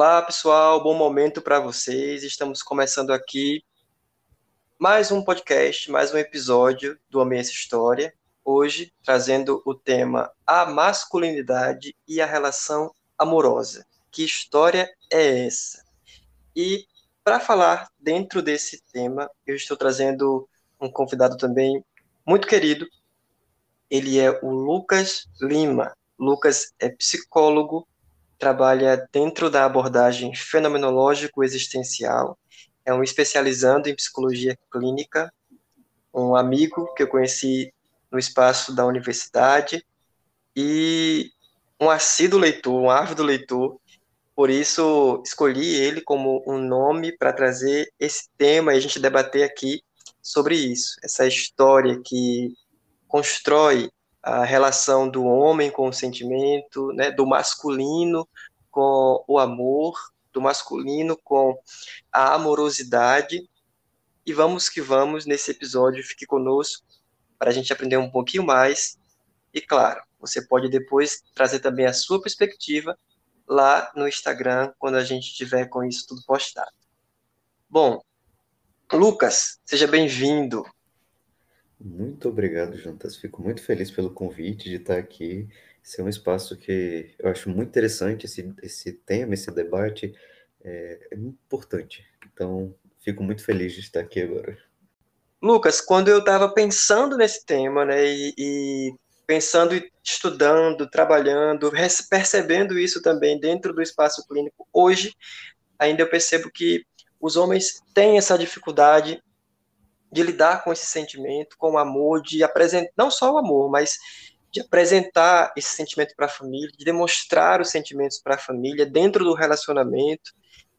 Olá, pessoal, bom momento para vocês. Estamos começando aqui mais um podcast, mais um episódio do Ambiência História. Hoje trazendo o tema a masculinidade e a relação amorosa. Que história é essa? E para falar dentro desse tema, eu estou trazendo um convidado também muito querido. Ele é o Lucas Lima. Lucas é psicólogo, trabalha dentro da abordagem fenomenológico-existencial, é um especializando em psicologia clínica, um amigo que eu conheci no espaço da universidade e um assíduo leitor, um ávido leitor, por isso escolhi ele como um nome para trazer esse tema e a gente debater aqui sobre isso, essa história que constrói a relação do homem com o sentimento, né, do masculino com o amor, do masculino com a amorosidade. E vamos que vamos nesse episódio, fique conosco para a gente aprender um pouquinho mais. E claro, você pode depois trazer também a sua perspectiva lá no Instagram quando a gente tiver com isso tudo postado. Bom, Lucas, seja bem-vindo. Muito obrigado, Juntas. Fico muito feliz pelo convite de estar aqui. Esse é um espaço que eu acho muito interessante, esse, esse tema, esse debate é, é importante. Então, fico muito feliz de estar aqui agora. Lucas, quando eu estava pensando nesse tema, né, e, e pensando, estudando, trabalhando, percebendo isso também dentro do espaço clínico, hoje ainda eu percebo que os homens têm essa dificuldade de lidar com esse sentimento, com o amor, de apresentar, não só o amor, mas de apresentar esse sentimento para a família, de demonstrar os sentimentos para a família dentro do relacionamento.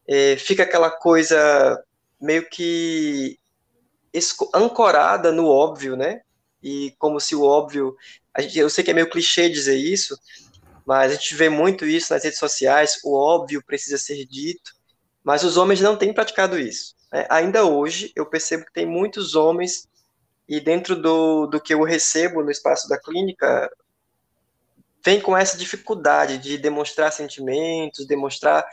É, fica aquela coisa meio que ancorada no óbvio, né? E como se o óbvio. Gente, eu sei que é meio clichê dizer isso, mas a gente vê muito isso nas redes sociais: o óbvio precisa ser dito, mas os homens não têm praticado isso. É, ainda hoje, eu percebo que tem muitos homens, e dentro do, do que eu recebo no espaço da clínica, vem com essa dificuldade de demonstrar sentimentos, demonstrar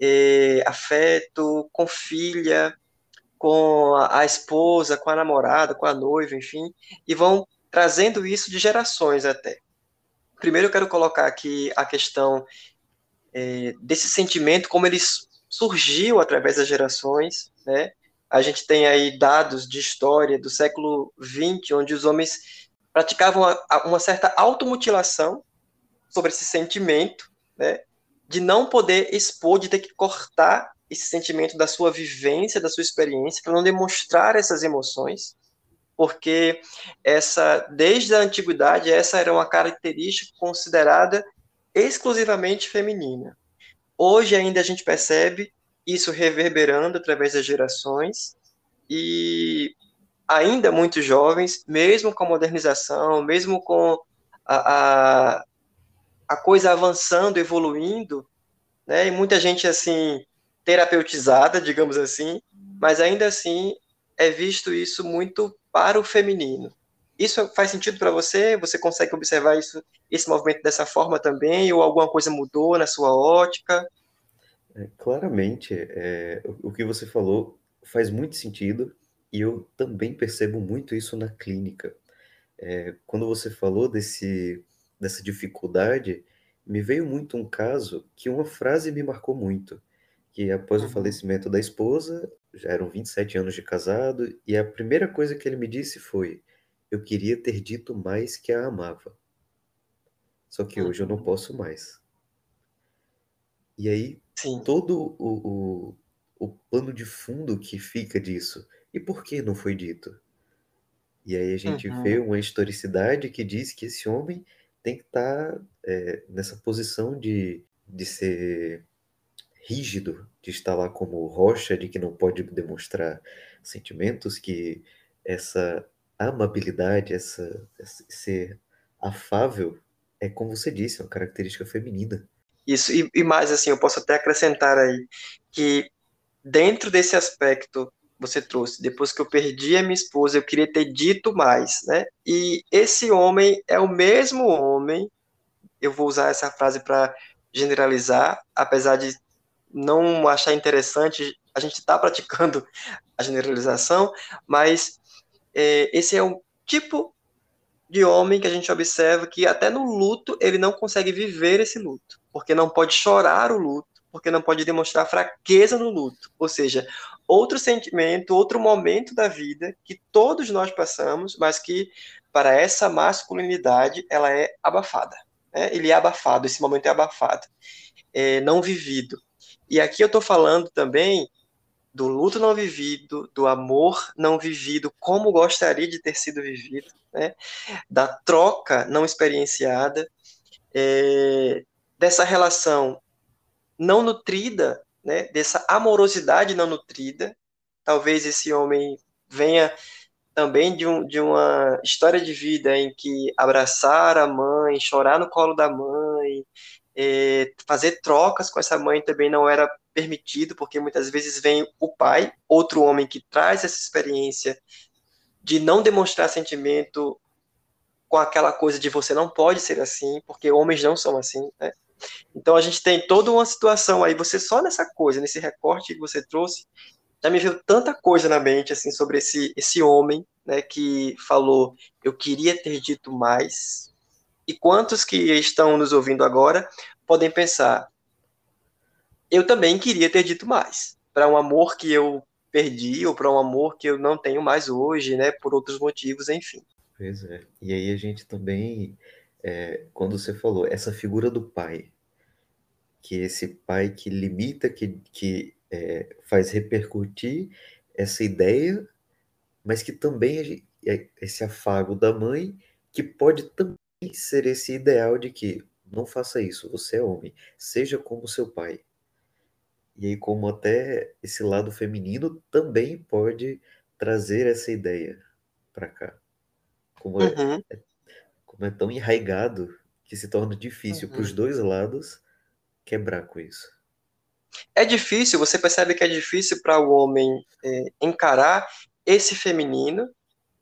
é, afeto com filha, com a, a, esposa, com a namorada, com a noiva, enfim, e vão trazendo isso de gerações até. Primeiro eu quero colocar aqui a questão é, desse sentimento, como eles surgiu através das gerações, né? A gente tem aí dados de história do século XX, onde os homens praticavam uma certa automutilação sobre esse sentimento, né? De não poder expor, de ter que cortar esse sentimento da sua vivência, da sua experiência, para não demonstrar essas emoções, porque essa, desde a antiguidade, essa era uma característica considerada exclusivamente feminina. Hoje ainda a gente percebe isso reverberando através das gerações e ainda muitos jovens, mesmo com a modernização, mesmo com a, a, a coisa avançando, evoluindo, né, e muita gente assim terapeutizada, digamos assim, mas ainda assim é visto isso muito para o feminino. Isso faz sentido para você? Você consegue observar isso, esse movimento dessa forma também? Ou alguma coisa mudou na sua ótica? É, claramente, é, o, o que você falou faz muito sentido e eu também percebo muito isso na clínica. É, quando você falou desse, dessa dificuldade, me veio muito um caso que uma frase me marcou muito, que após o uhum. falecimento da esposa, já eram 27 anos de casado, e a primeira coisa que ele me disse foi: eu queria ter dito mais que a amava. Só que hoje eu não uhum. posso mais. E aí, Sim. todo o, o, o pano de fundo que fica disso. E por que não foi dito? E aí a gente uhum. vê uma historicidade que diz que esse homem tem que estar tá, é, nessa posição de, de ser rígido, de estar lá como rocha, de que não pode demonstrar sentimentos, que essa amabilidade, essa, ser afável, é como você disse, é uma característica feminina. Isso, e, e mais assim, eu posso até acrescentar aí que dentro desse aspecto você trouxe, depois que eu perdi a minha esposa, eu queria ter dito mais, né? E esse homem é o mesmo homem, eu vou usar essa frase para generalizar, apesar de não achar interessante, a gente está praticando a generalização, mas é, esse é um tipo de homem que a gente observa que até no luto ele não consegue viver esse luto, porque não pode chorar o luto, porque não pode demonstrar fraqueza no luto. Ou seja, outro sentimento, outro momento da vida que todos nós passamos, mas que para essa masculinidade ela é abafada. Né? Ele é abafado, esse momento é abafado, é não vivido. E aqui eu estou falando também do luto não vivido, do amor não vivido, como gostaria de ter sido vivido, né? da troca não experienciada, é, dessa relação não nutrida, né? dessa amorosidade não nutrida. Talvez esse homem venha também de, um, de uma história de vida em que abraçar a mãe, chorar no colo da mãe, é, fazer trocas com essa mãe também não era permitido, porque muitas vezes vem o pai, outro homem que traz essa experiência de não demonstrar sentimento com aquela coisa de você não pode ser assim, porque homens não são assim, né? Então a gente tem toda uma situação aí, você só nessa coisa, nesse recorte que você trouxe, já me veio tanta coisa na mente assim sobre esse esse homem, né, que falou eu queria ter dito mais. E quantos que estão nos ouvindo agora podem pensar eu também queria ter dito mais, para um amor que eu perdi ou para um amor que eu não tenho mais hoje, né, por outros motivos, enfim. Pois é. E aí a gente também, é, quando você falou, essa figura do pai, que esse pai que limita, que, que é, faz repercutir essa ideia, mas que também é esse afago da mãe, que pode também ser esse ideal de que não faça isso, você é homem, seja como seu pai. E aí, como até esse lado feminino também pode trazer essa ideia para cá. Como, é, Uhum, é- como é tão enraigado que se torna difícil para os uhum. dois lados quebrar com isso. É difícil, você percebe que é difícil para o homem é, encarar esse feminino,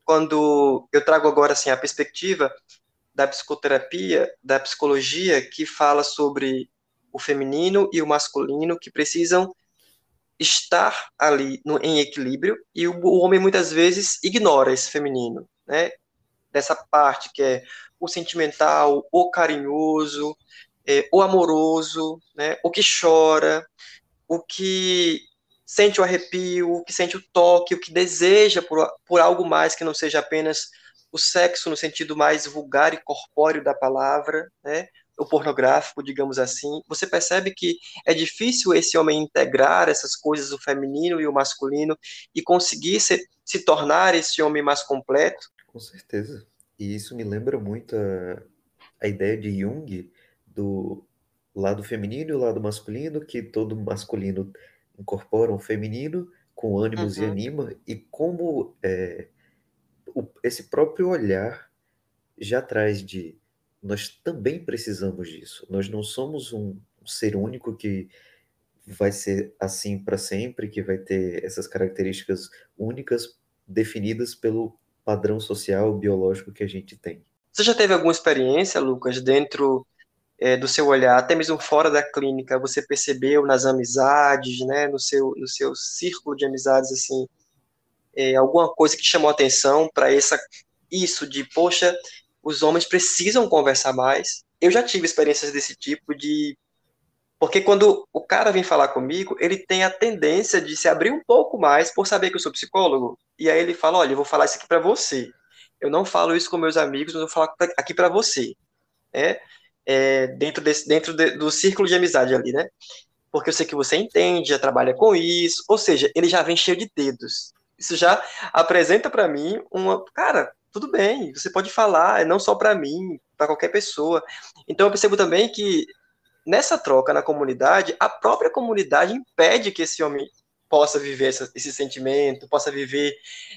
quando eu trago agora assim a perspectiva da psicoterapia, da psicologia, que fala sobre o feminino e o masculino que precisam estar ali no, em equilíbrio, e o, o homem muitas vezes ignora esse feminino, né? Dessa parte que é o sentimental, o carinhoso, é, o amoroso, né? O que chora, o que sente o arrepio, o que sente o toque, o que deseja por, por algo mais que não seja apenas o sexo no sentido mais vulgar e corpóreo da palavra, né? O pornográfico, digamos assim. Você percebe que é difícil esse homem integrar essas coisas, o feminino e o masculino, e conseguir se, se tornar esse homem mais completo? Com certeza. E isso me lembra muito a, a ideia de Jung do lado feminino e o lado masculino, que todo masculino incorpora um feminino com ânimos e Uhum, anima, e como é, o- esse próprio olhar já traz de nós também precisamos disso. Nós não somos um ser único que vai ser assim para sempre, que vai ter essas características únicas definidas pelo padrão social biológico que a gente tem. Você já teve alguma experiência, Lucas, dentro é, do seu olhar, até mesmo fora da clínica, você percebeu nas amizades, né, no seu, no seu círculo de amizades, assim, é, alguma coisa que chamou atenção para essa isso de, poxa, os homens precisam conversar mais. Eu já tive experiências desse tipo de porque quando o cara vem falar comigo, ele tem a tendência de se abrir um pouco mais por saber que eu sou psicólogo. E aí ele fala: "Olha, eu vou falar isso aqui para você. Eu não falo isso com meus amigos, mas eu vou falar aqui para você", né? É, dentro desse dentro de, do círculo de amizade ali, né? Porque eu sei que você entende, já trabalha com isso, ou seja, ele já vem cheio de dedos. Isso já apresenta para mim uma, cara, tudo bem, você pode falar, é não só para mim, para qualquer pessoa. Então eu percebo também que nessa troca na comunidade, a própria comunidade impede que esse homem possa viver essa, esse sentimento, possa viver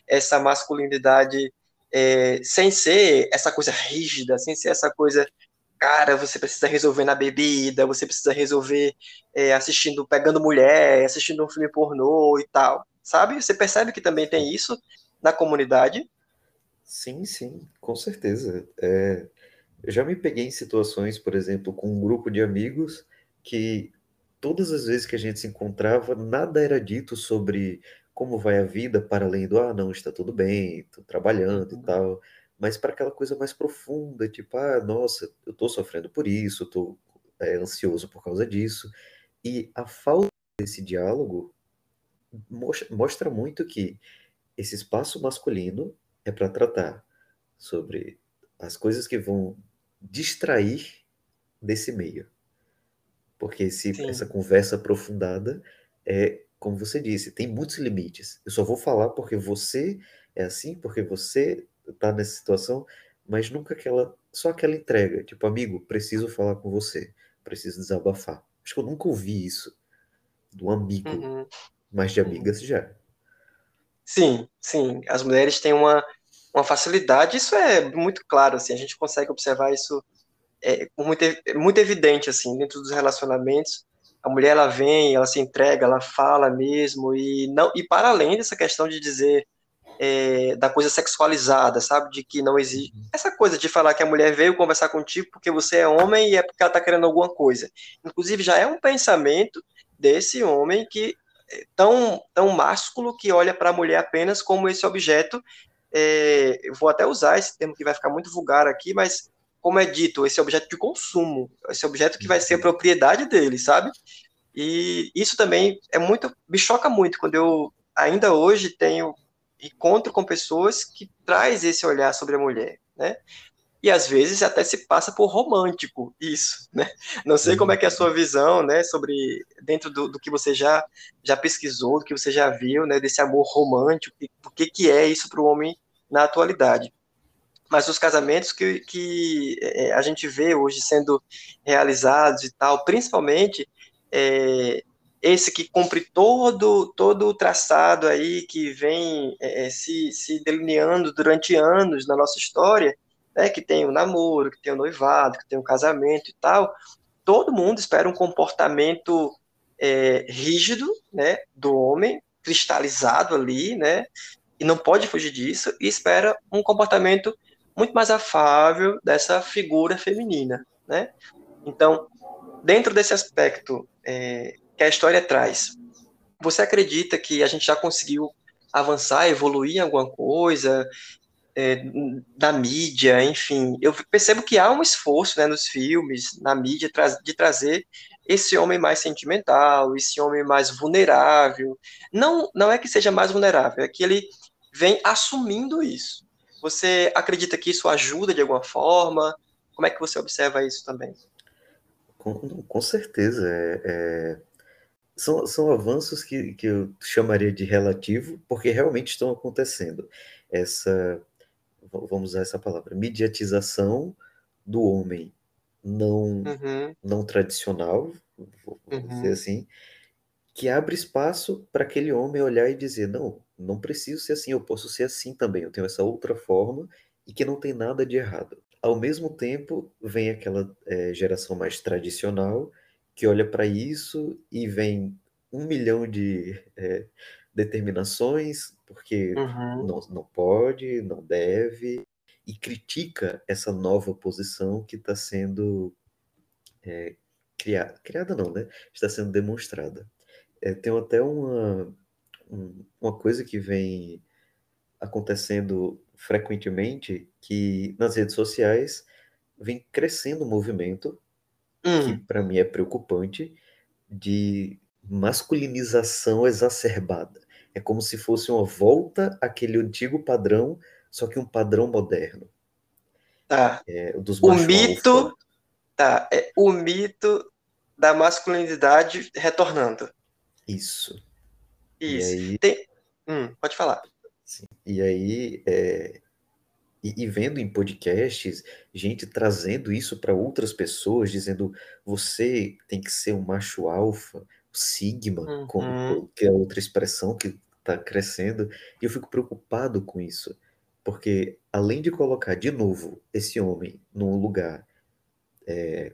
essa masculinidade é, sem ser essa coisa rígida, sem ser essa coisa, cara, você precisa resolver na bebida, você precisa resolver é, assistindo, pegando mulher, assistindo um filme pornô e tal, sabe? Você percebe que também tem isso na comunidade? Sim, sim, com certeza. É, eu já me peguei em situações, por exemplo, com um grupo de amigos que todas as vezes que a gente se encontrava, nada era dito sobre como vai a vida, para além do, ah, não, está tudo bem, estou trabalhando e Uhum. tal, mas para aquela coisa mais profunda, tipo, ah, nossa, eu estou sofrendo por isso, estou é, ansioso por causa disso. E a falta desse diálogo mostra, mostra muito que esse espaço masculino é para tratar sobre as coisas que vão distrair desse meio. Porque esse, essa conversa aprofundada é, como você disse, tem muitos limites. Eu só vou falar porque você é assim, porque você está nessa situação, mas nunca aquela, só aquela entrega, tipo, amigo, preciso falar com você, preciso desabafar. Acho que eu nunca ouvi isso um amigo, Uhum. mas de Uhum. amigas já. Sim, sim. As mulheres têm uma, uma facilidade, isso é muito claro, assim, a gente consegue observar isso é, muito, muito evidente, assim, dentro dos relacionamentos. A mulher, ela vem, ela se entrega, ela fala mesmo, e não e para além dessa questão de dizer é, da coisa sexualizada, sabe? De que não existe. Uhum. Essa coisa de falar que a mulher veio conversar contigo porque você é homem e é porque ela está querendo alguma coisa. Inclusive, já é um pensamento desse homem que é tão, tão másculo que olha para a mulher apenas como esse objeto. É, eu vou até usar esse termo que vai ficar muito vulgar aqui, mas como é dito, esse objeto de consumo, esse objeto que vai ser a propriedade dele, sabe? E isso também é muito, me choca muito quando eu ainda hoje tenho encontro com pessoas que traz esse olhar sobre a mulher, né? E às vezes até se passa por romântico isso, né? Não sei como é que é a sua visão, né, sobre dentro do, do que você já já pesquisou, do que você já viu, né, desse amor romântico, o que que é isso para o homem na atualidade. Mas os casamentos que, que é, a gente vê hoje sendo realizados e tal, principalmente é, esse que cumpre todo, todo o traçado aí que vem é, se, se delineando durante anos na nossa história, né, que tem o namoro, que tem o noivado, que tem o casamento e tal, todo mundo espera um comportamento é, rígido, né, do homem, cristalizado ali, né, e não pode fugir disso, e espera um comportamento muito mais afável dessa figura feminina, né? Então, dentro desse aspecto é, que a história traz, você acredita que a gente já conseguiu avançar, evoluir em alguma coisa é, da mídia, enfim? Eu percebo que há um esforço, né, nos filmes, na mídia, de trazer esse homem mais sentimental, esse homem mais vulnerável. Não, não é que seja mais vulnerável, é que ele vem assumindo isso. Você acredita que isso ajuda de alguma forma? Como é que você observa isso também? Com, com certeza. É, é, são, são avanços que, que eu chamaria de relativo, porque realmente estão acontecendo. Essa, vamos usar essa palavra, mediatização do homem não, uhum. não tradicional, vou uhum. dizer assim, que abre espaço para aquele homem olhar e dizer: não, não preciso ser assim, eu posso ser assim também, eu tenho essa outra forma e que não tem nada de errado. Ao mesmo tempo, vem aquela é, geração mais tradicional que olha para isso e vem um milhão de é, determinações, porque uhum. não, não pode, não deve, e critica essa nova posição que está sendo é, criada. Criada não, né? Está sendo demonstrada. É, tem até uma, uma coisa que vem acontecendo frequentemente, que nas redes sociais vem crescendo um movimento hum. que para mim é preocupante de masculinização exacerbada. É como se fosse uma volta àquele antigo padrão, só que um padrão moderno. Tá. É, o mito, alfa. tá, é o mito da masculinidade retornando. Isso. Isso. Aí, Tem... hum, pode falar. Sim. E aí, é... e, e, vendo em podcasts, gente trazendo isso para outras pessoas, dizendo você tem que ser um macho alfa, sigma, uhum. com, que é outra expressão que está crescendo, e eu fico preocupado com isso, porque além de colocar de novo esse homem num lugar é,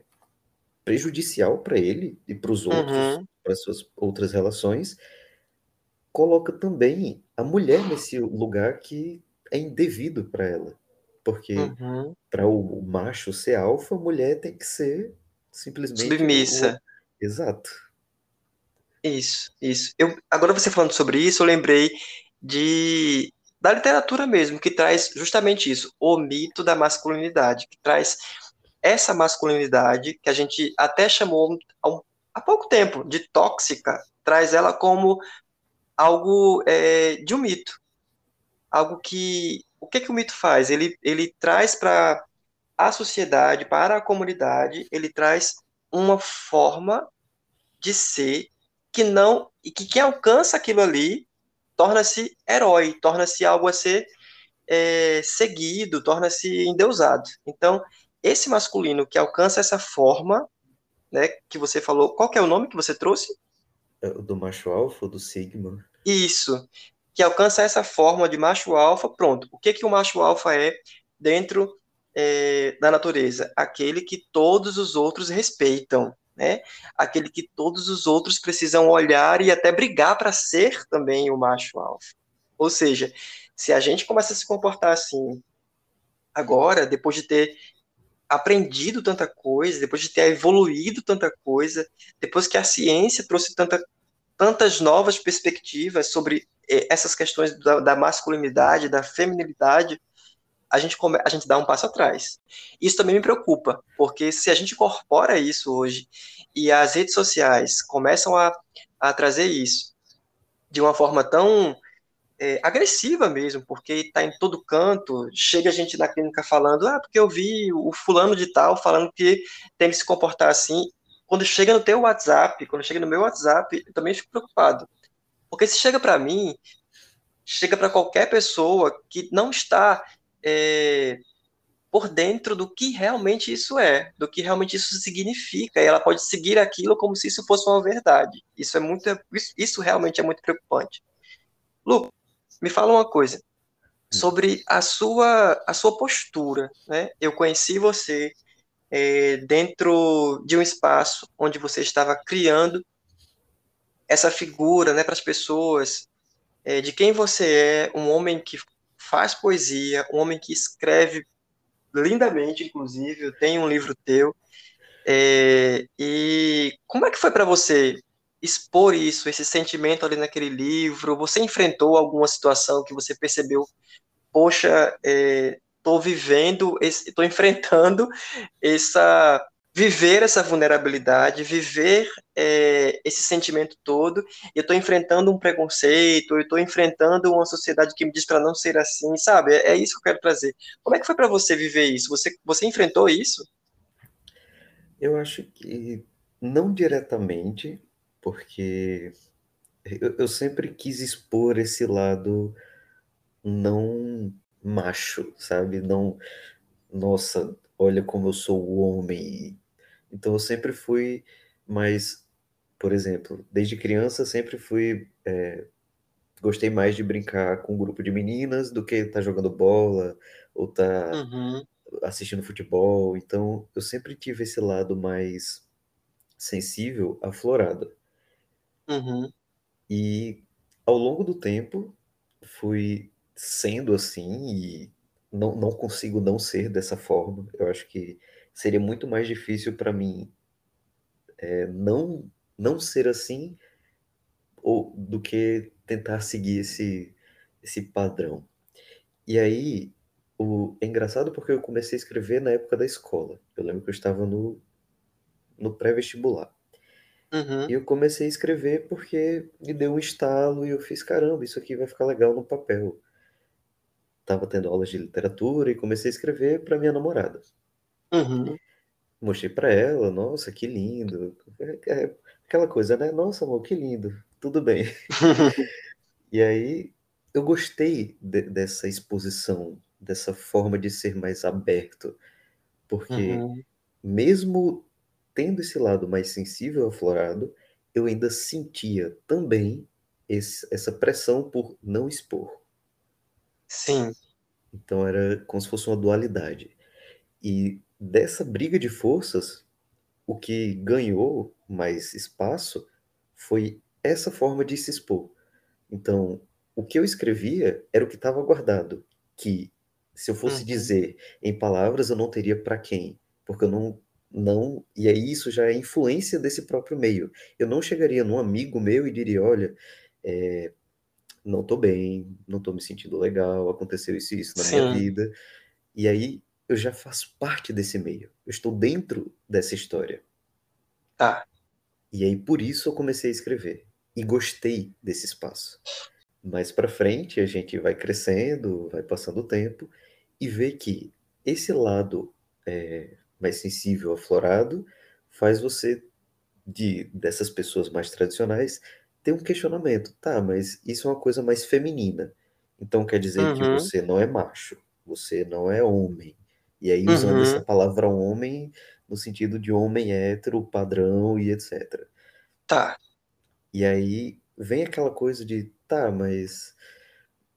prejudicial para ele e para os outros, uhum. para suas outras relações, coloca também a mulher nesse lugar que é indevido para ela. Porque uhum. para o, macho ser alfa, a mulher tem que ser simplesmente. Submissa. Exato. Isso, isso. Eu, agora você falando sobre isso, eu lembrei de da literatura mesmo, que traz justamente isso, o mito da masculinidade, que traz essa masculinidade que a gente até chamou há, um, há pouco tempo de tóxica, traz ela como algo é, de um mito, algo que o que que o mito faz? Ele ele traz para a sociedade, para a comunidade, ele traz uma forma de ser que não e que quem alcança aquilo ali torna-se herói, torna-se algo a ser é, seguido, torna-se endeusado. Então, esse masculino que alcança essa forma, né, que você falou, qual é o nome que você trouxe? É do macho alfa, do sigma. Isso, que alcança essa forma de macho alfa, pronto. O que que o macho alfa é dentro é, da natureza? Aquele que todos os outros respeitam, né? Aquele que todos os outros precisam olhar e até brigar para ser também o macho alfa. Ou seja, se a gente começa a se comportar assim agora, depois de ter aprendido tanta coisa, depois de ter evoluído tanta coisa, depois que a ciência trouxe tanta, tantas novas perspectivas sobre eh, essas questões da, da masculinidade, da feminilidade, a gente, come, a gente dá um passo atrás. Isso também me preocupa, porque se a gente incorpora isso hoje e as redes sociais começam a, a trazer isso de uma forma tão é, agressiva mesmo, porque está em todo canto, chega a gente na clínica falando, ah, porque eu vi o fulano de tal falando que tem que se comportar assim. Quando chega no teu WhatsApp, quando chega no meu WhatsApp, eu também fico preocupado. Porque se chega para mim, chega para qualquer pessoa que não está é, por dentro do que realmente isso é, do que realmente isso significa, e ela pode seguir aquilo como se isso fosse uma verdade. Isso é muito, isso, isso realmente é muito preocupante. Lu, me fala uma coisa sobre a sua a sua postura, né? Eu conheci você é, dentro de um espaço onde você estava criando essa figura, né, para as pessoas é, de quem você é, um homem que faz poesia, um homem que escreve lindamente, inclusive, tenho um livro teu. É, e como é que foi para você expor isso, esse sentimento ali naquele livro? Você enfrentou alguma situação que você percebeu, poxa, estou é, vivendo, estou enfrentando essa viver essa vulnerabilidade, viver é, esse sentimento todo. Eu estou enfrentando um preconceito, eu estou enfrentando uma sociedade que me diz para não ser assim, sabe? É, é, isso que eu quero trazer. Como é que foi para você viver isso? Você, você enfrentou isso? Eu acho que não diretamente, porque eu, eu sempre quis expor esse lado não macho, sabe? Não, nossa, olha como eu sou o homem, então eu sempre fui mais, por exemplo, desde criança sempre fui. É, gostei mais de brincar com um grupo de meninas do que estar tá jogando bola ou estar tá uhum. assistindo futebol. Então eu sempre tive esse lado mais sensível, aflorado. Uhum. E ao longo do tempo fui sendo assim e não, não consigo não ser dessa forma. Eu acho que seria muito mais difícil para mim é, não não ser assim ou do que tentar seguir esse esse padrão. E aí o é engraçado porque eu comecei a escrever na época da escola. Eu lembro que eu estava no no pré-vestibular. Uhum. E eu comecei a escrever porque me deu um estalo e eu fiz, caramba, isso aqui vai ficar legal no papel. Tava tendo aulas de literatura e comecei a escrever para minha namorada. Uhum. Mostrei para ela, nossa, que lindo. É, é aquela coisa, né? Nossa, amor, que lindo. Tudo bem. e aí eu gostei de, dessa exposição, dessa forma de ser mais aberto, porque uhum. mesmo tendo esse lado mais sensível aflorado, eu ainda sentia também esse, essa pressão por não expor. Sim. Então era como se fosse uma dualidade. E dessa briga de forças, o que ganhou mais espaço foi essa forma de se expor. Então, o que eu escrevia era o que estava guardado, que se eu fosse uhum. dizer em palavras, eu não teria para quem, porque eu não, não, e aí isso já é influência desse próprio meio. Eu não chegaria num amigo meu e diria, olha, é, não tô bem, não tô me sentindo legal, aconteceu isso e isso na Sim. minha vida. E aí eu já faço parte desse meio. Eu estou dentro dessa história. Tá. E aí por isso eu comecei a escrever e gostei desse espaço. Mais para frente a gente vai crescendo, vai passando o tempo e vê que esse lado é, mais sensível, aflorado, faz você de dessas pessoas mais tradicionais ter um questionamento, tá? Mas isso é uma coisa mais feminina. Então quer dizer uhum. que você não é macho, você não é homem. E aí usando uhum. essa palavra homem no sentido de homem hétero, padrão e etc. Tá. E aí vem aquela coisa de, tá, mas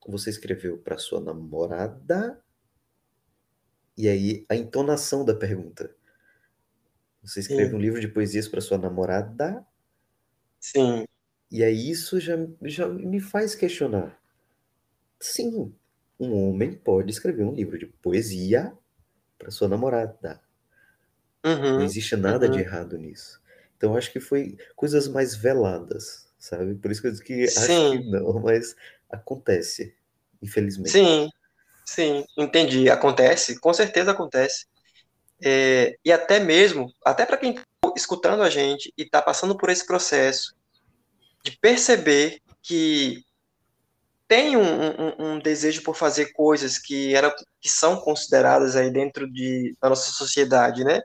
você escreveu para sua namorada? E aí a entonação da pergunta. Você escreve Sim. um livro de poesias para sua namorada? Sim. E aí isso já, já me faz questionar. Sim, um homem pode escrever um livro de poesia para sua namorada. Uhum, não existe nada uhum. de errado nisso. Então acho que foi coisas mais veladas, sabe? Por isso que eu disse que sim. acho que não, mas acontece, infelizmente. Sim, sim, entendi. Acontece, com certeza acontece. É, e até mesmo, até para quem está escutando a gente e está passando por esse processo de perceber que tem um, um, um, desejo por fazer coisas que, era, que são consideradas aí dentro de, da nossa sociedade, né?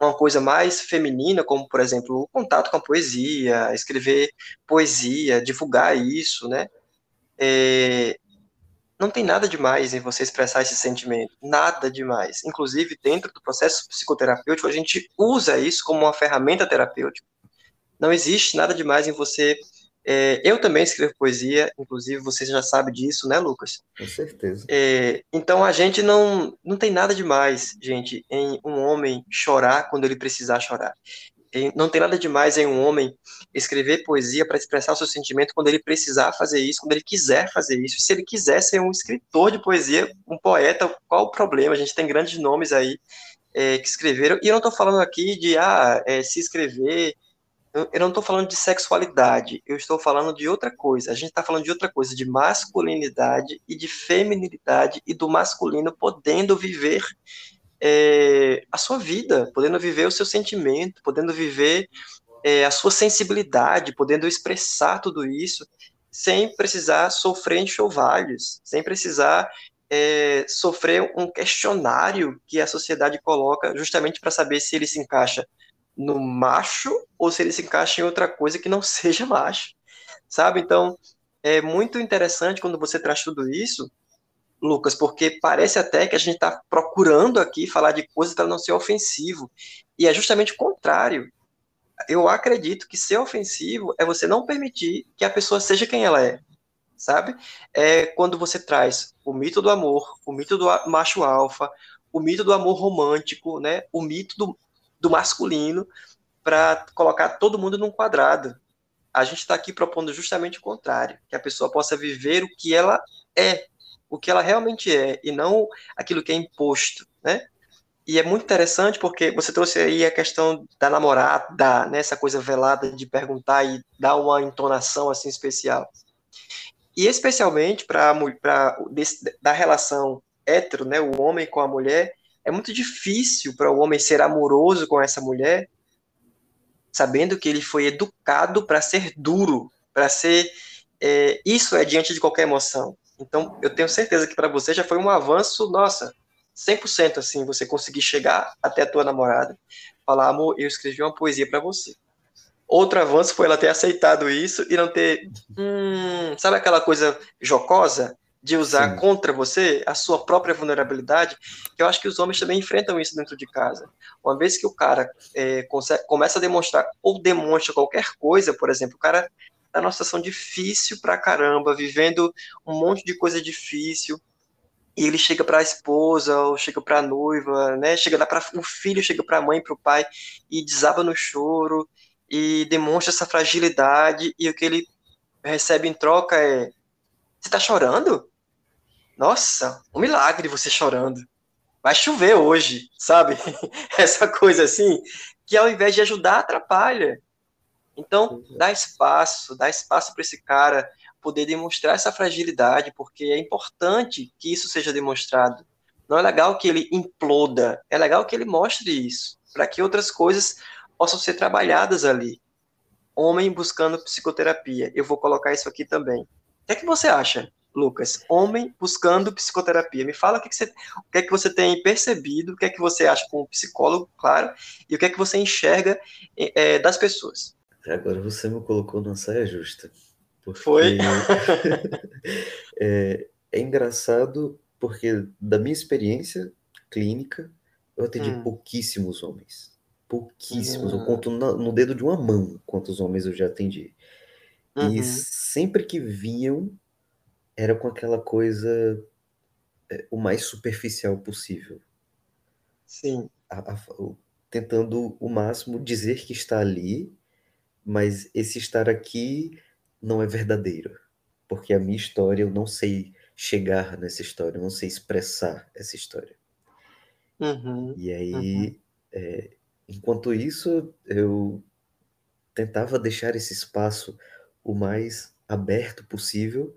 Uma coisa mais feminina, como, por exemplo, o contato com a poesia, escrever poesia, divulgar isso, né? É, não tem nada demais em você expressar esse sentimento, nada demais. Inclusive, dentro do processo psicoterapêutico, a gente usa isso como uma ferramenta terapêutica. Não existe nada demais em você é, eu também escrevo poesia, inclusive você já sabe disso, né, Lucas? Com certeza. É, então a gente não, não tem nada demais, gente, em um homem chorar quando ele precisar chorar. Não tem nada demais em um homem escrever poesia para expressar o seu sentimento quando ele precisar fazer isso, quando ele quiser fazer isso. Se ele quiser ser um escritor de poesia, um poeta, qual o problema? A gente tem grandes nomes aí é, que escreveram. E eu não estou falando aqui de ah, é, se escrever eu não estou falando de sexualidade, eu estou falando de outra coisa. A gente está falando de outra coisa, de masculinidade e de feminilidade e do masculino podendo viver é, a sua vida, podendo viver o seu sentimento, podendo viver é, a sua sensibilidade, podendo expressar tudo isso sem precisar sofrer enxovalhos, sem precisar é, sofrer um questionário que a sociedade coloca justamente para saber se ele se encaixa no macho ou se ele se encaixa em outra coisa que não seja macho, sabe? Então, é muito interessante quando você traz tudo isso, Lucas, porque parece até que a gente está procurando aqui falar de coisas para não ser ofensivo, e é justamente o contrário. Eu acredito que ser ofensivo é você não permitir que a pessoa seja quem ela é, sabe? É quando você traz o mito do amor, o mito do macho alfa, o mito do amor romântico, né? O mito do, do masculino para colocar todo mundo num quadrado. A gente está aqui propondo justamente o contrário, que a pessoa possa viver o que ela é, o que ela realmente é, e não aquilo que é imposto, né? E é muito interessante porque você trouxe aí a questão da namorada, né, essa coisa velada de perguntar e dar uma entonação assim especial. E especialmente para da relação hétero, né, o homem com a mulher, é muito difícil para o homem ser amoroso com essa mulher, sabendo que ele foi educado para ser duro, para ser. É, isso é diante de qualquer emoção. Então, eu tenho certeza que para você já foi um avanço, nossa, 100% assim, você conseguir chegar até a tua namorada, falar, amor, eu escrevi uma poesia para você. Outro avanço foi ela ter aceitado isso e não ter, hum, sabe aquela coisa jocosa? De usar Sim. contra você a sua própria vulnerabilidade, que eu acho que os homens também enfrentam isso dentro de casa. Uma vez que o cara é, consegue, começa a demonstrar ou demonstra qualquer coisa, por exemplo, o cara está numa situação difícil pra caramba, vivendo um monte de coisa difícil, e ele chega para a esposa ou chega para a noiva, né? Chega lá para o filho, chega para a mãe, para o pai e desaba no choro e demonstra essa fragilidade e o que ele recebe em troca é: você está chorando? Nossa, um milagre você chorando. vai chover hoje, sabe? Essa coisa assim, que ao invés de ajudar, atrapalha. Então, dá espaço, dá espaço para esse cara poder demonstrar essa fragilidade, porque é importante que isso seja demonstrado. Não é legal que ele imploda, é legal que ele mostre isso, para que outras coisas possam ser trabalhadas ali. Homem buscando psicoterapia. Eu vou colocar isso aqui também. O que é que você acha, Lucas? Homem buscando psicoterapia. Me fala o que, é que, você, o que é que você tem percebido, o que é que você acha como psicólogo, claro, e o que é que você enxerga é, das pessoas. Agora você me colocou na saia justa. Porque Foi? é, é engraçado porque da minha experiência clínica, eu atendi hum. pouquíssimos homens. Pouquíssimos. Hum. Eu conto no, no, dedo de uma mão quantos homens eu já atendi. Uhum. E sempre que vinham, era com aquela coisa é, o mais superficial possível. Sim. A, a, tentando o máximo dizer que está ali, mas esse estar aqui não é verdadeiro. Porque a minha história eu não sei chegar nessa história, eu não sei expressar essa história. Uhum, e aí, uhum. é, enquanto isso, eu tentava deixar esse espaço o mais aberto possível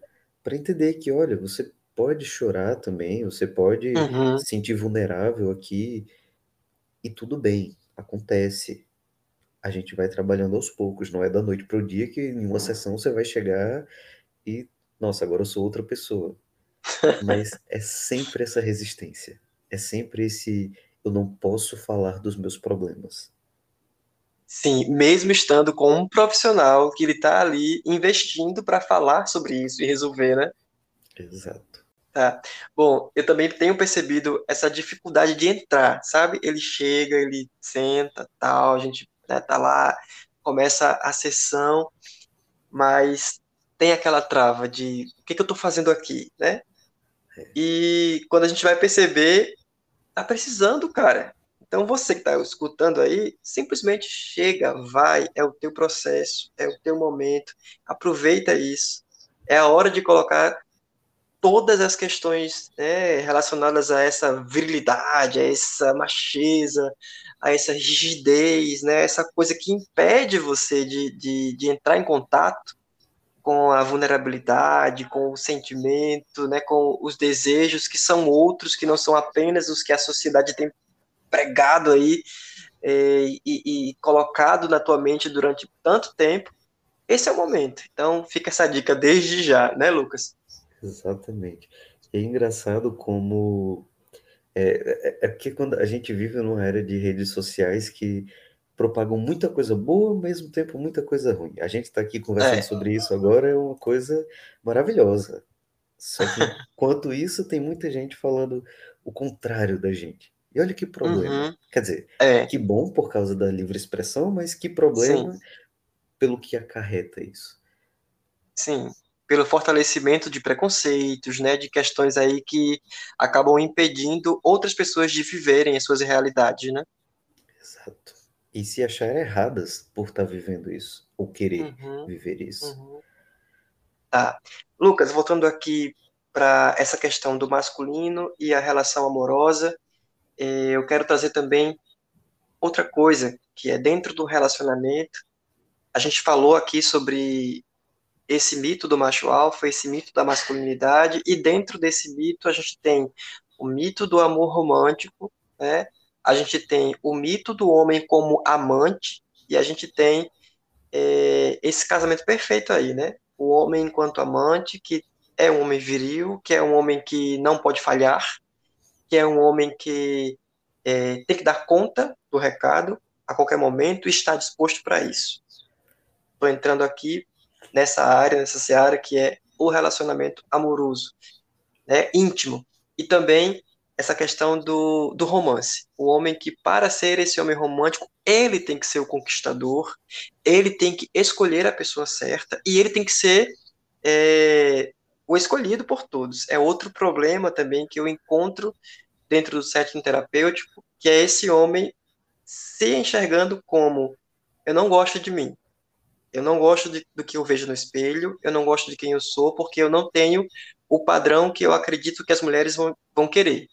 para entender que, olha, você pode chorar também, você pode uhum. se sentir vulnerável aqui e tudo bem, acontece. A gente vai trabalhando aos poucos, não é da noite para o dia que em uma sessão você vai chegar e, nossa, agora eu sou outra pessoa. Mas é sempre essa resistência. É sempre esse eu não posso falar dos meus problemas. Sim, mesmo estando com um profissional que ele está ali investindo para falar sobre isso e resolver, né? Exato. Tá. Bom, eu também tenho percebido essa dificuldade de entrar, sabe? Ele chega, ele senta, tal, a gente né, tá lá, começa a sessão, mas tem aquela trava de o que, que eu estou fazendo aqui, né? E quando a gente vai perceber, tá precisando, cara. Então você que está escutando aí, simplesmente chega, vai, é o teu processo, é o teu momento, aproveita isso. É a hora de colocar todas as questões né, relacionadas a essa virilidade, a essa macheza, a essa rigidez, né, essa coisa que impede você de, de, de entrar em contato com a vulnerabilidade, com o sentimento, né, com os desejos que são outros, que não são apenas os que a sociedade tem pregado aí é, e, e, colocado na tua mente durante tanto tempo. Esse é o momento. Então, fica essa dica desde já, né, Lucas? Exatamente. É engraçado como é, é, é porque quando a gente vive numa era de redes sociais que propagam muita coisa boa, ao mesmo tempo muita coisa ruim. A gente está aqui conversando é. sobre isso agora, é uma coisa maravilhosa. Só que, enquanto isso, tem muita gente falando o contrário da gente. E olha que problema. Uhum. Quer dizer, é. que bom por causa da livre expressão, mas que problema Sim. pelo que acarreta isso. Sim, pelo fortalecimento de preconceitos, né, de questões aí que acabam impedindo outras pessoas de viverem as suas realidades, né? Exato e se achar erradas por estar tá vivendo isso, ou querer uhum, viver isso. Uhum. Tá. Lucas, voltando aqui para essa questão do masculino e a relação amorosa, eu quero trazer também outra coisa, que é dentro do relacionamento, a gente falou aqui sobre esse mito do macho alfa, esse mito da masculinidade, e dentro desse mito a gente tem o mito do amor romântico, né, a gente tem o mito do homem como amante e a gente tem é, esse casamento perfeito aí, né? O homem enquanto amante, que é um homem viril, que é um homem que não pode falhar, que é um homem que é, tem que dar conta do recado a qualquer momento e está disposto para isso. Estou entrando aqui nessa área, nessa seara que é o relacionamento amoroso, né, íntimo, e também essa questão do, do romance. O homem que, para ser esse homem romântico, ele tem que ser o conquistador, ele tem que escolher a pessoa certa e ele tem que ser é, o escolhido por todos. É outro problema também que eu encontro dentro do setting terapêutico, que é esse homem se enxergando como eu não gosto de mim, eu não gosto de, do que eu vejo no espelho, eu não gosto de quem eu sou, porque eu não tenho o padrão que eu acredito que as mulheres vão, vão querer.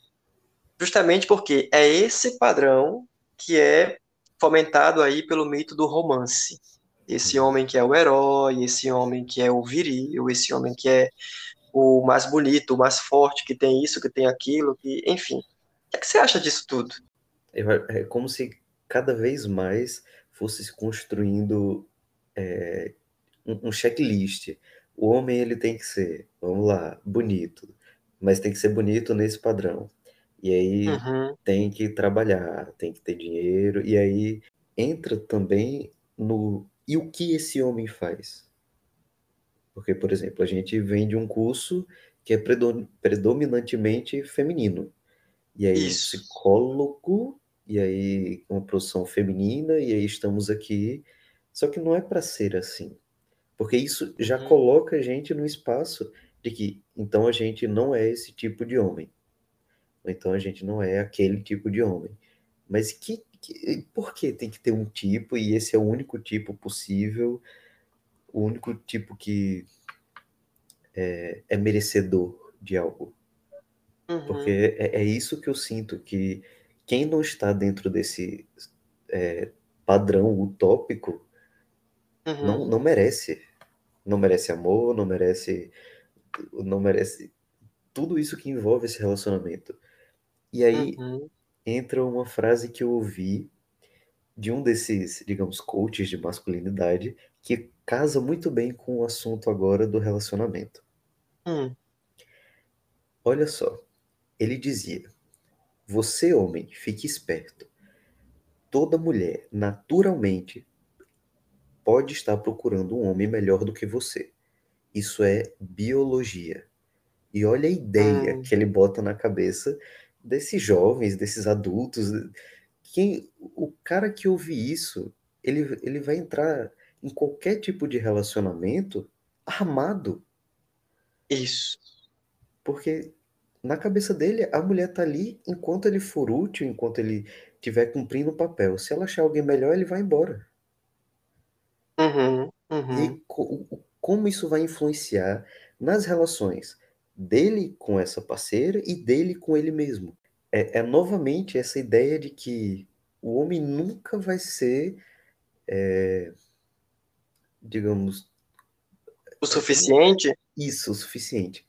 justamente porque é esse padrão que é fomentado aí pelo mito do romance. Esse homem que é o herói, esse homem que é o viril, esse homem que é o mais bonito, o mais forte, que tem isso, que tem aquilo, que, enfim. O que, é que você acha disso tudo? É, é como se cada vez mais fosse se construindo é, um, um checklist. O homem ele tem que ser, vamos lá, bonito, mas tem que ser bonito nesse padrão. E aí uhum. tem que trabalhar, tem que ter dinheiro, e aí entra também no e o que esse homem faz? Porque, por exemplo, a gente vem de um curso que é predominantemente feminino. E aí, Isso. psicólogo, e aí uma profissão feminina, e aí estamos aqui. Só que não é para ser assim. Porque isso já uhum. coloca a gente no espaço de que então a gente não é esse tipo de homem. Ou então a gente não é aquele tipo de homem. Mas que, que, por que tem que ter um tipo e esse é o único tipo possível, o único tipo que é, é merecedor de algo? Uhum. Porque é, é, isso que eu sinto, que quem não está dentro desse é, padrão utópico uhum. não, não merece. Não merece amor, não merece. Não merece tudo isso que envolve esse relacionamento. E aí uhum. Entra uma frase que eu ouvi de um desses, digamos, coaches de masculinidade, que casa muito bem com o assunto agora do relacionamento. Hum. Olha só, ele dizia: Você, homem, fique esperto. Toda mulher, naturalmente, pode estar procurando um homem melhor do que você. Isso é biologia. E olha a ideia hum. que ele bota na cabeça desses jovens, desses adultos. Quem, o cara que ouve isso, ele, ele vai entrar em qualquer tipo de relacionamento armado. Isso. Porque na cabeça dele, a mulher tá ali enquanto ele for útil, enquanto ele estiver cumprindo o papel. Se ela achar alguém melhor, ele vai embora. Uhum, uhum. E co como isso vai influenciar nas relações dele com essa parceira e dele com ele mesmo. É, é novamente essa ideia de que o homem nunca vai ser, é, digamos. O suficiente? Isso, o suficiente.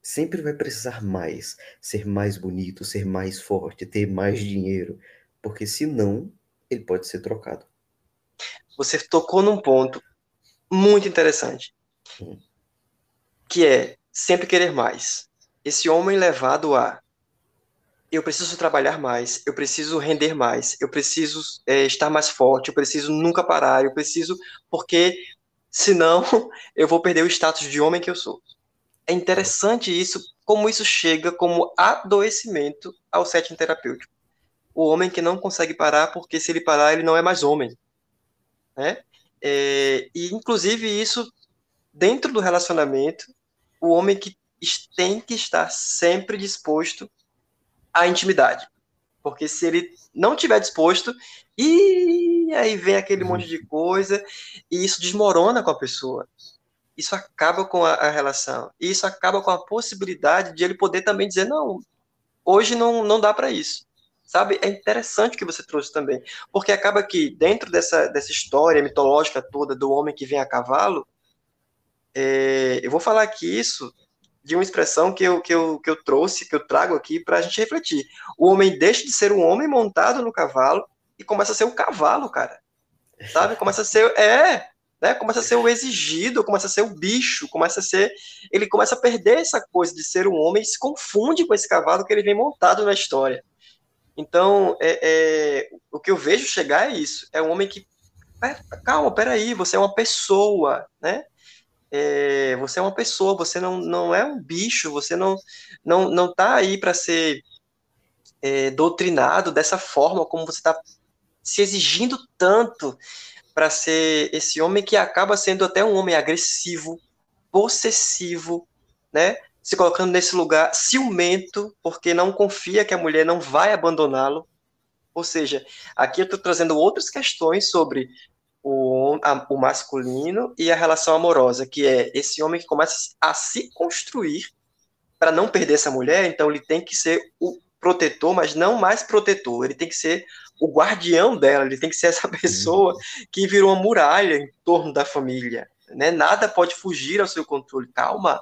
Sempre vai precisar mais, ser mais bonito, ser mais forte, ter mais dinheiro, porque senão ele pode ser trocado. Você tocou num ponto muito interessante, hum. que é sempre querer mais. Esse homem levado a eu preciso trabalhar mais, eu preciso render mais, eu preciso é, estar mais forte, eu preciso nunca parar, eu preciso, porque senão eu vou perder o status de homem que eu sou. É interessante isso, como isso chega como adoecimento ao setting terapêutico. O homem que não consegue parar, porque se ele parar, ele não é mais homem. Né? É, e, inclusive, isso, dentro do relacionamento, o homem que tem que estar sempre disposto à intimidade. Porque se ele não tiver disposto, e aí vem aquele monte de coisa, e isso desmorona com a pessoa. Isso acaba com a, a relação. E isso acaba com a possibilidade de ele poder também dizer: não, hoje não, não dá para isso. Sabe? É interessante o que você trouxe também. Porque acaba que, dentro dessa, dessa história mitológica toda do homem que vem a cavalo, é, eu vou falar aqui isso de uma expressão que eu, que eu, que eu trouxe, que eu trago aqui para a gente refletir. O homem deixa de ser um homem montado no cavalo e começa a ser um cavalo, cara. Sabe? Começa a ser. É, né? Começa a ser o exigido, começa a ser o bicho, começa a ser. Ele começa a perder essa coisa de ser um homem e se confunde com esse cavalo que ele vem montado na história. Então, é, é, o que eu vejo chegar é isso: é um homem que. Calma, peraí, você é uma pessoa, né? É, você é uma pessoa, você não, não é um bicho, você não não não está aí para ser é, doutrinado dessa forma como você está se exigindo tanto para ser esse homem que acaba sendo até um homem agressivo, possessivo, né? Se colocando nesse lugar ciumento, porque não confia que a mulher não vai abandoná-lo. Ou seja, aqui eu estou trazendo outras questões sobre o, a, o masculino e a relação amorosa, que é esse homem que começa a se construir para não perder essa mulher, então ele tem que ser o protetor, mas não mais protetor. Ele tem que ser o guardião dela, ele tem que ser essa pessoa que virou uma muralha em torno da família. Né? Nada pode fugir ao seu controle. Calma,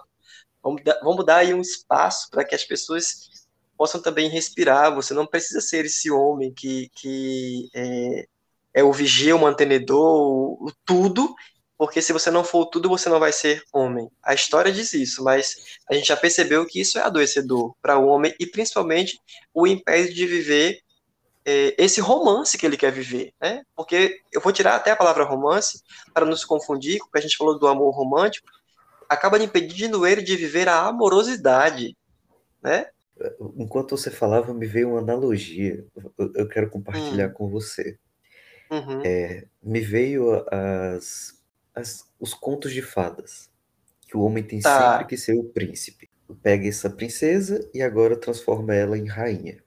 vamos dar, vamos dar aí um espaço para que as pessoas possam também respirar. Você não precisa ser esse homem que, que é, é o vigia, o mantenedor, o, o tudo, porque se você não for tudo, você não vai ser homem. A história diz isso, mas a gente já percebeu que isso é adoecedor para o homem e principalmente o impede de viver é, esse romance que ele quer viver, né? Porque eu vou tirar até a palavra romance para não se confundir, porque a gente falou do amor romântico, acaba impedindo ele de viver a amorosidade, né? Enquanto você falava, me veio uma analogia. Eu quero compartilhar hum. com você. Uhum. É, me veio as as, os contos de fadas. Que o homem tem tá. sempre que ser o príncipe. Pega essa princesa e agora transforma ela em rainha.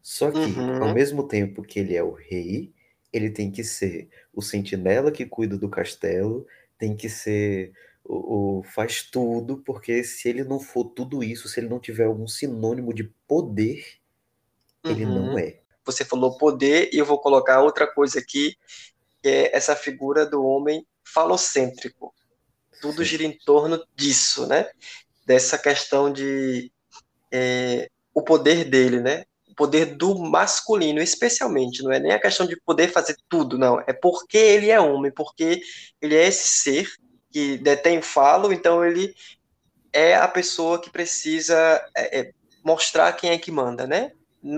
Só que, uhum. ao mesmo tempo que ele é o rei, ele tem que ser o sentinela que cuida do castelo, tem que ser o, o, faz tudo, porque se ele não for tudo isso, se ele não tiver algum sinônimo de poder, uhum. ele não uhum. é. Você falou poder, e eu vou colocar outra coisa aqui, que é essa figura do homem falocêntrico. Tudo gira em torno disso, né? Dessa questão de é, o poder dele, né? O poder do masculino, especialmente. Não é nem a questão de poder fazer tudo, não. É porque ele é homem, porque ele é esse ser que detém o falo, então ele é a pessoa que precisa é, é, mostrar quem é que manda, né?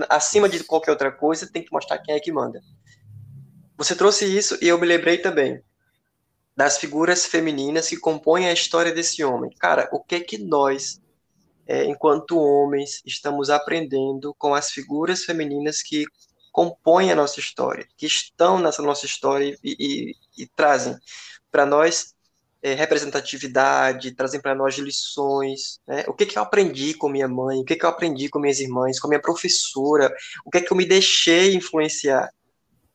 Acima de qualquer outra coisa, tem que mostrar quem é que manda. Você trouxe isso e eu me lembrei também das figuras femininas que compõem a história desse homem. Cara, o que é que nós, é, enquanto homens, estamos aprendendo com as figuras femininas que compõem a nossa história, que estão nessa nossa história e, e, e trazem para nós é, representatividade, trazem para nós lições, né? O que que eu aprendi com minha mãe, o que que eu aprendi com minhas irmãs, com minha professora, o que que eu me deixei influenciar.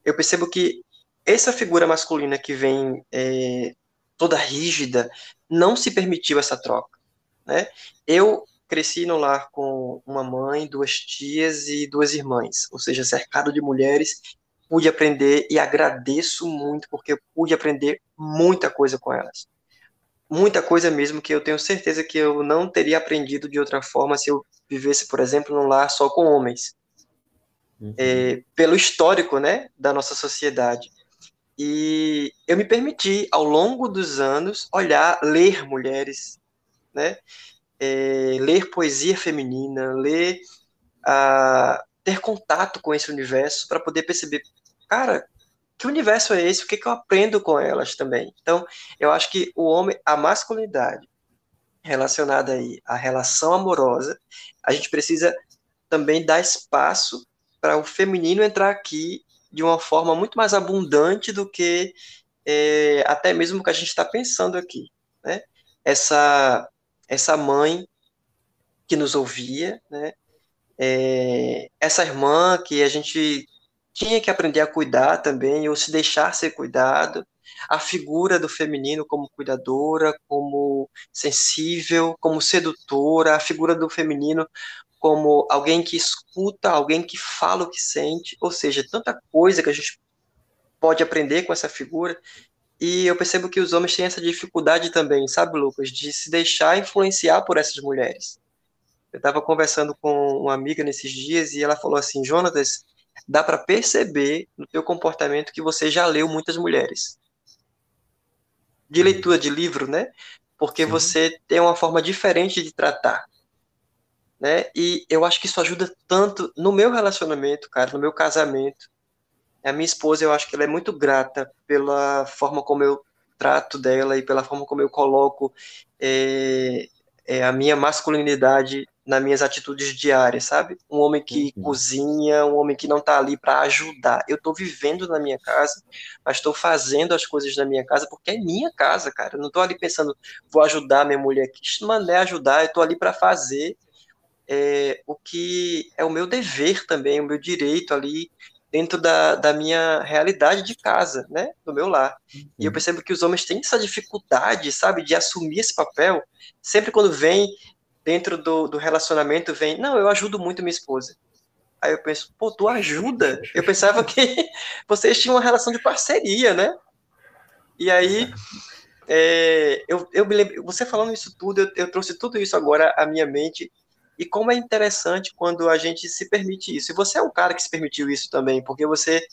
Eu percebo que essa figura masculina que vem é, toda rígida não se permitiu essa troca. Né? Eu cresci no lar com uma mãe, duas tias e duas irmãs, ou seja, cercado de mulheres, pude aprender e agradeço muito porque eu pude aprender muita coisa com elas. Muita coisa mesmo que eu tenho certeza que eu não teria aprendido de outra forma se eu vivesse, por exemplo, num lar só com homens. Uhum. É, pelo histórico né, da nossa sociedade. E eu me permiti, ao longo dos anos, olhar, ler mulheres, né? É, ler poesia feminina, ler, a, ter contato com esse universo para poder perceber, cara, que universo é esse? O que, que eu aprendo com elas também? Então, eu acho que o homem, a masculinidade relacionada aí à relação amorosa, a gente precisa também dar espaço para o feminino entrar aqui de uma forma muito mais abundante do que é, até mesmo o que a gente está pensando aqui. Né? Essa, essa mãe que nos ouvia, né? É, essa irmã que a gente tinha que aprender a cuidar também, ou se deixar ser cuidado, a figura do feminino como cuidadora, como sensível, como sedutora, a figura do feminino como alguém que escuta, alguém que fala o que sente, ou seja, tanta coisa que a gente pode aprender com essa figura. E eu percebo que os homens têm essa dificuldade também, sabe, Lucas, de se deixar influenciar por essas mulheres. Eu estava conversando com uma amiga nesses dias e ela falou assim: Jonatas, dá para perceber no teu comportamento que você já leu muitas mulheres. De leitura de livro, né? Porque Sim. você tem uma forma diferente de tratar né? E eu acho que isso ajuda tanto no meu relacionamento, cara, no meu casamento. A minha esposa, eu acho que ela é muito grata pela forma como eu trato dela e pela forma como eu coloco é, é, a minha masculinidade nas minhas atitudes diárias, sabe? Um homem que uhum. cozinha, um homem que não está ali para ajudar. Eu estou vivendo na minha casa, mas estou fazendo as coisas na minha casa porque é minha casa, cara. Eu não estou ali pensando, vou ajudar minha mulher aqui. Isso não é ajudar, eu estou ali para fazer é, o que é o meu dever também, o meu direito ali dentro da, da minha realidade de casa, né, do meu lar. Uhum. E eu uhum. percebo que os homens têm essa dificuldade, sabe, de assumir esse papel. Sempre quando vem dentro do, do relacionamento vem, não, eu ajudo muito minha esposa. Aí eu penso, pô, tu ajuda? Eu pensava que vocês tinham uma relação de parceria, né? E aí, é, eu, eu me lembro, você falando isso tudo, eu, eu, trouxe tudo isso agora à minha mente. E como é interessante quando a gente se permite isso. E você é um cara que se permitiu isso também, porque você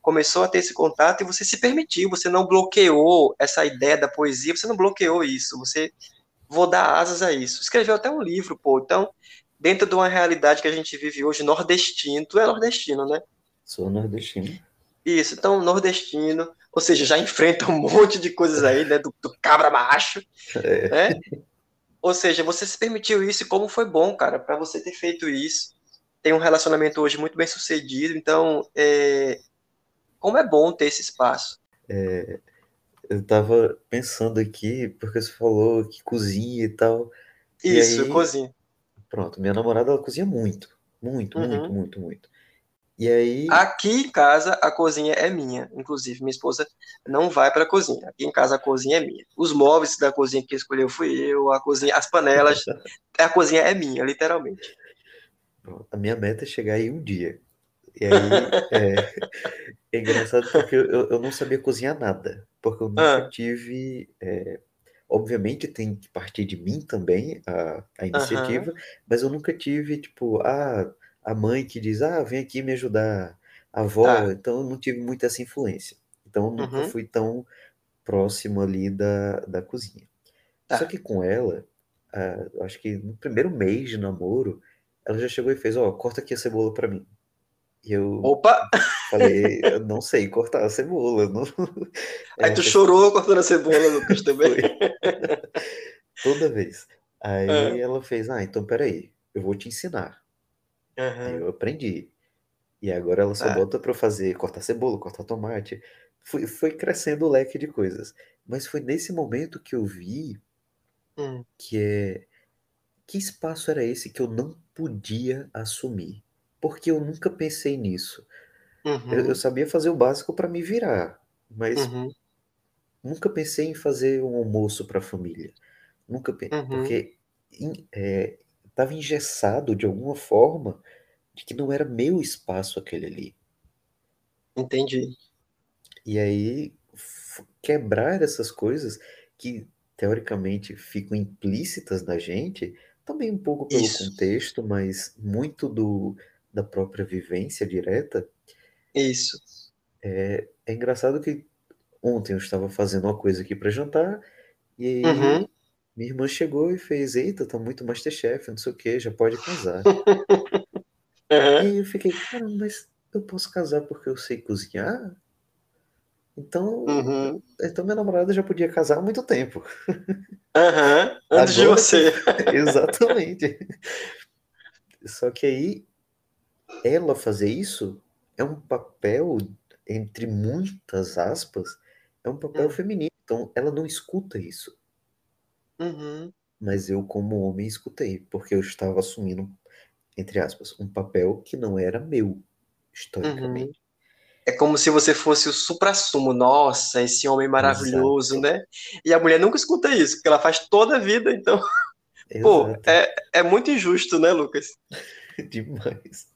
começou a ter esse contato e você se permitiu, você não bloqueou essa ideia da poesia, você não bloqueou isso, você vou dar asas a isso. Escreveu até um livro, pô. Então, dentro de uma realidade que a gente vive hoje, nordestino, tu é nordestino, né? Sou nordestino. Isso, então, nordestino, ou seja, já enfrenta um monte de coisas aí, né, do, do cabra macho, é. né? Ou seja, você se permitiu isso e como foi bom, cara, para você ter feito isso. Tem um relacionamento hoje muito bem sucedido, então, é... como é bom ter esse espaço. É, eu tava pensando aqui, porque você falou que cozinha e tal. Isso, e aí, cozinha. Pronto, minha namorada ela cozinha muito, muito, uhum. muito, muito, muito. E aí. Aqui em casa a cozinha é minha, inclusive minha esposa não vai para a cozinha. Aqui em casa a cozinha é minha. Os móveis da cozinha que escolheu fui eu, a cozinha, as panelas, a cozinha é minha, literalmente. A minha meta é chegar aí um dia. E aí é, é engraçado porque eu, eu não sabia cozinhar nada, porque eu nunca ah. tive é, Obviamente tem que partir de mim também a, a iniciativa, mas eu nunca tive, tipo, ah, a mãe que diz, ah, vem aqui me ajudar, a avó, Tá. então eu não tive muita essa influência. Então eu nunca Uhum. fui tão próximo ali da, da cozinha. Só tá. que com ela, ah, acho que no primeiro mês de namoro, ela já chegou e fez, ó, corta aqui a cebola pra mim. Eu Opa! falei, eu não sei cortar a cebola. Não... Aí tu chorou cortando a cebola, Lucas, também. Toda vez. Aí é. ela fez, ah, então peraí, eu vou te ensinar. Uhum. Aí eu aprendi. E agora ela só ah. bota pra fazer, cortar cebola, cortar tomate. Foi, foi crescendo o leque de coisas. Mas foi nesse momento que eu vi hum. que é. Que espaço era esse que eu não podia assumir? Porque eu nunca pensei nisso. Uhum. Eu, eu, sabia fazer o básico para me virar, mas uhum. nunca pensei em fazer um almoço para a família. Nunca pensei, uhum. porque estava é, engessado de alguma forma de que não era meu espaço aquele ali. Entendi. E aí quebrar essas coisas que teoricamente ficam implícitas na gente, também um pouco pelo Isso. contexto, mas muito do da própria vivência direta. Isso. É, é engraçado que ontem eu estava fazendo uma coisa aqui para jantar e uhum. minha irmã chegou e fez: Eita, tá muito Masterchef, não sei o que, já pode casar. uhum. E eu fiquei: Caramba, mas eu posso casar porque eu sei cozinhar? Então, uhum. então minha namorada já podia casar há muito tempo. Uhum. Antes Agora, de você. Exatamente. Só que aí ela fazer isso é um papel, entre muitas aspas, é um papel uhum. feminino. Então, ela não escuta isso. Uhum. Mas eu, como homem, escutei, porque eu estava assumindo, entre aspas, um papel que não era meu, historicamente. Uhum. É como se você fosse o supra-sumo. Nossa, esse homem maravilhoso, Exato. né? E a mulher nunca escuta isso, porque ela faz toda a vida, então. Exato. Pô, é, é muito injusto, né, Lucas? Demais.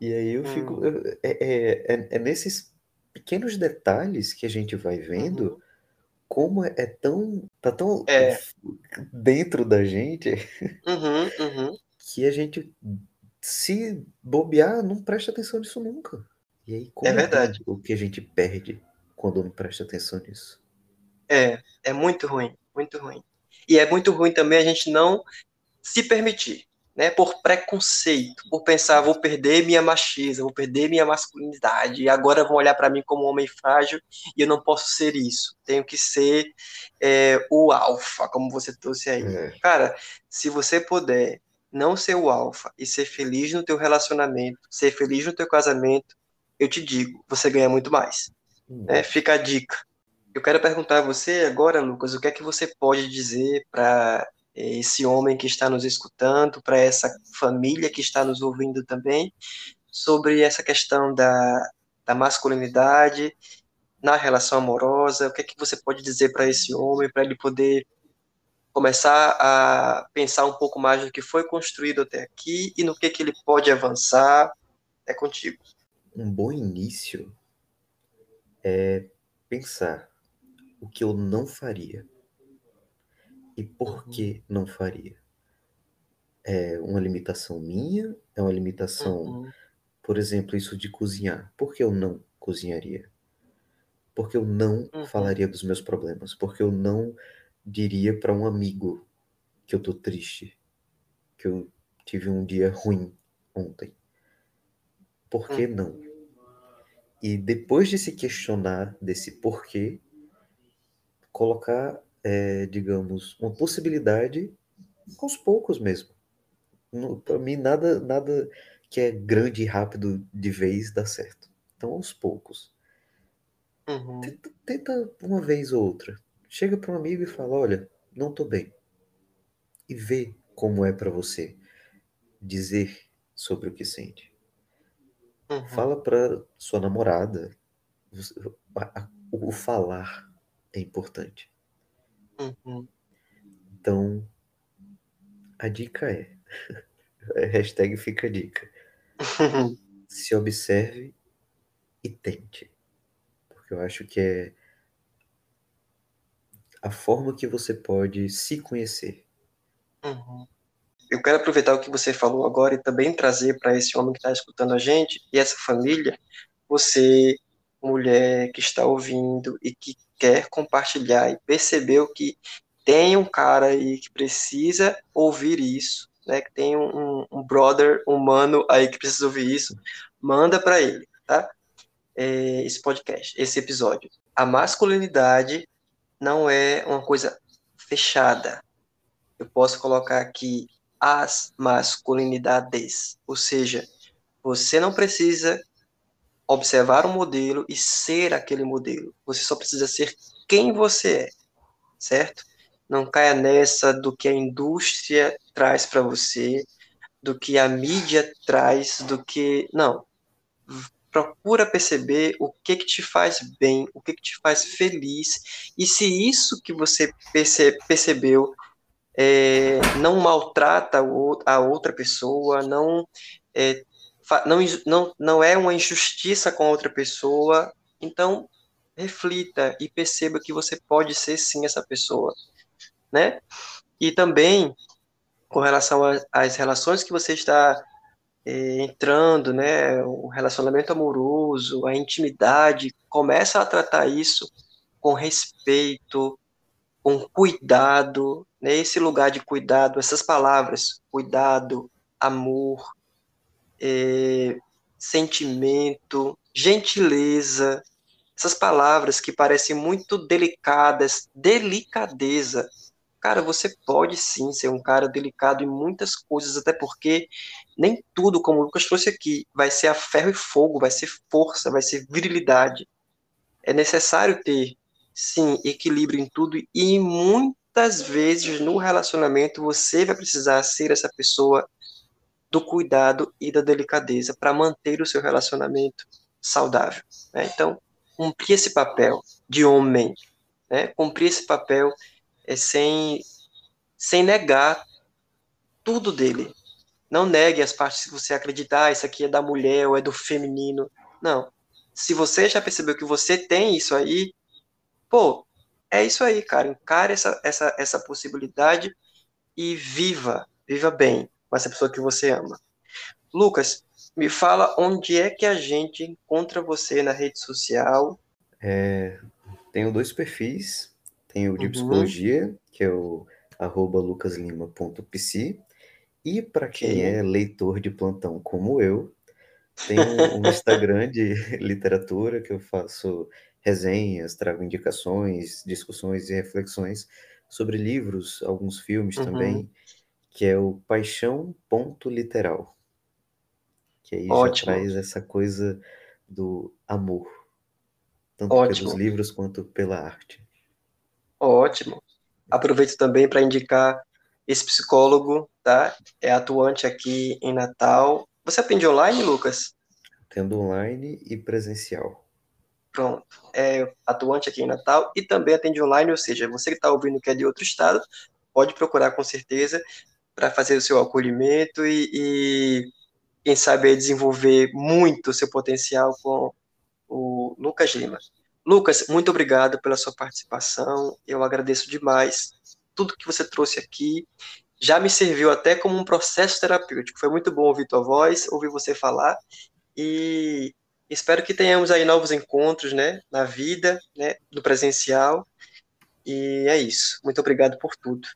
E aí eu fico. Hum. É, é, é, é, nesses pequenos detalhes que a gente vai vendo uhum. como é, é, tão. tá tão é. dentro da gente uhum, uhum. que a gente, se bobear, não presta atenção nisso nunca. E aí, como é verdade. o que a gente perde quando não presta atenção nisso? É, é muito ruim, muito ruim. E é muito ruim também a gente não se permitir né, por preconceito, por pensar, vou perder minha macheza, vou perder minha masculinidade, e agora vão olhar para mim como um homem frágil e eu não posso ser isso. Tenho que ser é, o alfa, como você trouxe aí. É. Cara, se você puder não ser o alfa e ser feliz no teu relacionamento, ser feliz no teu casamento, eu te digo, você ganha muito mais. Hum. É, fica a dica. Eu quero perguntar a você agora, Lucas, o que é que você pode dizer para esse homem que está nos escutando, para essa família que está nos ouvindo também, sobre essa questão da, da masculinidade na relação amorosa. O que é que você pode dizer para esse homem, para ele poder começar a pensar um pouco mais do que foi construído até aqui e no que, que ele pode avançar. É contigo. Um bom início é pensar o que eu não faria e por uhum. que não faria. É uma limitação minha? É uma limitação, uhum. por exemplo, isso de cozinhar. Por que eu não cozinharia? Porque eu não uhum. falaria dos meus problemas? Porque eu não diria para um amigo que eu tô triste, que eu tive um dia ruim ontem. Por que uhum. não? E depois de se questionar desse porquê, colocar, é, digamos, uma possibilidade aos poucos mesmo. Para mim, nada, nada que é grande e rápido de vez dá certo. Então, aos poucos. Uhum. Tenta, tenta, uma vez ou outra. Chega para um amigo e fala: Olha, não tô bem. E vê como é para você dizer sobre o que sente. Uhum. Fala para sua namorada. O falar é importante. Uhum. Então, a dica é: hashtag fica a dica. Se observe e tente. Porque eu acho que é a forma que você pode se conhecer. Uhum. Eu quero aproveitar o que você falou agora e também trazer para esse homem que está escutando a gente e essa família, você, mulher que está ouvindo e que quer compartilhar e percebeu que tem um cara aí que precisa ouvir isso, né? Que tem um, um brother humano aí que precisa ouvir isso, manda para ele, tá? É, esse podcast, esse episódio. A masculinidade não é uma coisa fechada. Eu posso colocar aqui as masculinidades, ou seja, você não precisa observar um modelo e ser aquele modelo. Você só precisa ser quem você é, certo? Não caia nessa do que a indústria traz para você, do que a mídia traz, do que não. Procura perceber o que que te faz bem, o que que te faz feliz, e se isso que você perce percebeu é, não maltrata a outra pessoa, não é, não, não, não é uma injustiça com outra pessoa, então reflita e perceba que você pode ser sim essa pessoa, né? E também com relação às relações que você está é, entrando, né? O relacionamento amoroso, a intimidade, começa a tratar isso com respeito, com cuidado, né? Esse lugar de cuidado, essas palavras, cuidado, amor, é, sentimento, gentileza, essas palavras que parecem muito delicadas, delicadeza. Cara, você pode sim ser um cara delicado em muitas coisas, até porque nem tudo, como o Lucas trouxe aqui, vai ser a ferro e fogo, vai ser força, vai ser virilidade. É necessário ter, sim, equilíbrio em tudo e muitas vezes no relacionamento você vai precisar ser essa pessoa do cuidado e da delicadeza para manter o seu relacionamento saudável. Né? Então, cumprir esse papel de homem, né? cumprir esse papel é sem, sem negar tudo dele. Não negue as partes que você acreditar, ah, isso aqui é da mulher ou é do feminino. Não. Se você já percebeu que você tem isso aí, pô, é isso aí, cara. Encare essa, essa, essa possibilidade e viva, viva bem com essa pessoa que você ama. Lucas, me fala onde é que a gente encontra você na rede social. É, tenho dois perfis. Tenho o de uhum. psicologia, que é o arroba lucaslima.pc. E para quem é leitor de plantão como eu, tem um Instagram de literatura que eu faço resenhas, trago indicações, discussões e reflexões sobre livros, alguns filmes uhum. também que é o Paixão Ponto Literal. Que aí Ótimo. já traz essa coisa do amor, tanto Ótimo. pelos livros quanto pela arte. Ótimo. Aproveito também para indicar esse psicólogo, tá? É atuante aqui em Natal. Você atende online, Lucas? Atendo online e presencial. Pronto. É atuante aqui em Natal e também atende online, ou seja, você que está ouvindo que é de outro estado, pode procurar com certeza para fazer o seu acolhimento e, e quem sabe desenvolver muito o seu potencial com o Lucas Lima. Lucas, muito obrigado pela sua participação. Eu agradeço demais tudo que você trouxe aqui. Já me serviu até como um processo terapêutico. Foi muito bom ouvir tua voz, ouvir você falar e espero que tenhamos aí novos encontros, né, na vida, né, no presencial. E é isso. Muito obrigado por tudo.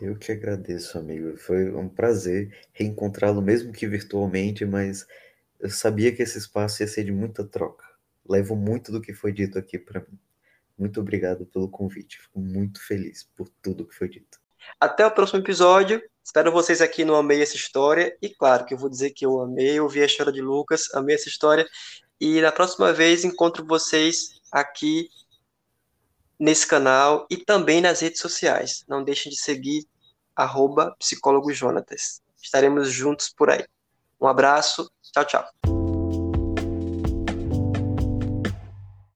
Eu que agradeço, amigo. Foi um prazer reencontrá-lo, mesmo que virtualmente, mas eu sabia que esse espaço ia ser de muita troca. Levo muito do que foi dito aqui para mim. Muito obrigado pelo convite. Fico muito feliz por tudo que foi dito. Até o próximo episódio. Espero vocês aqui no Amei essa história. E claro que eu vou dizer que eu amei, ouvi a história de Lucas, amei essa história. E na próxima vez encontro vocês aqui nesse canal e também nas redes sociais. Não deixem de seguir arroba psicólogo Jonatas. Estaremos juntos por aí. Um abraço, tchau, tchau.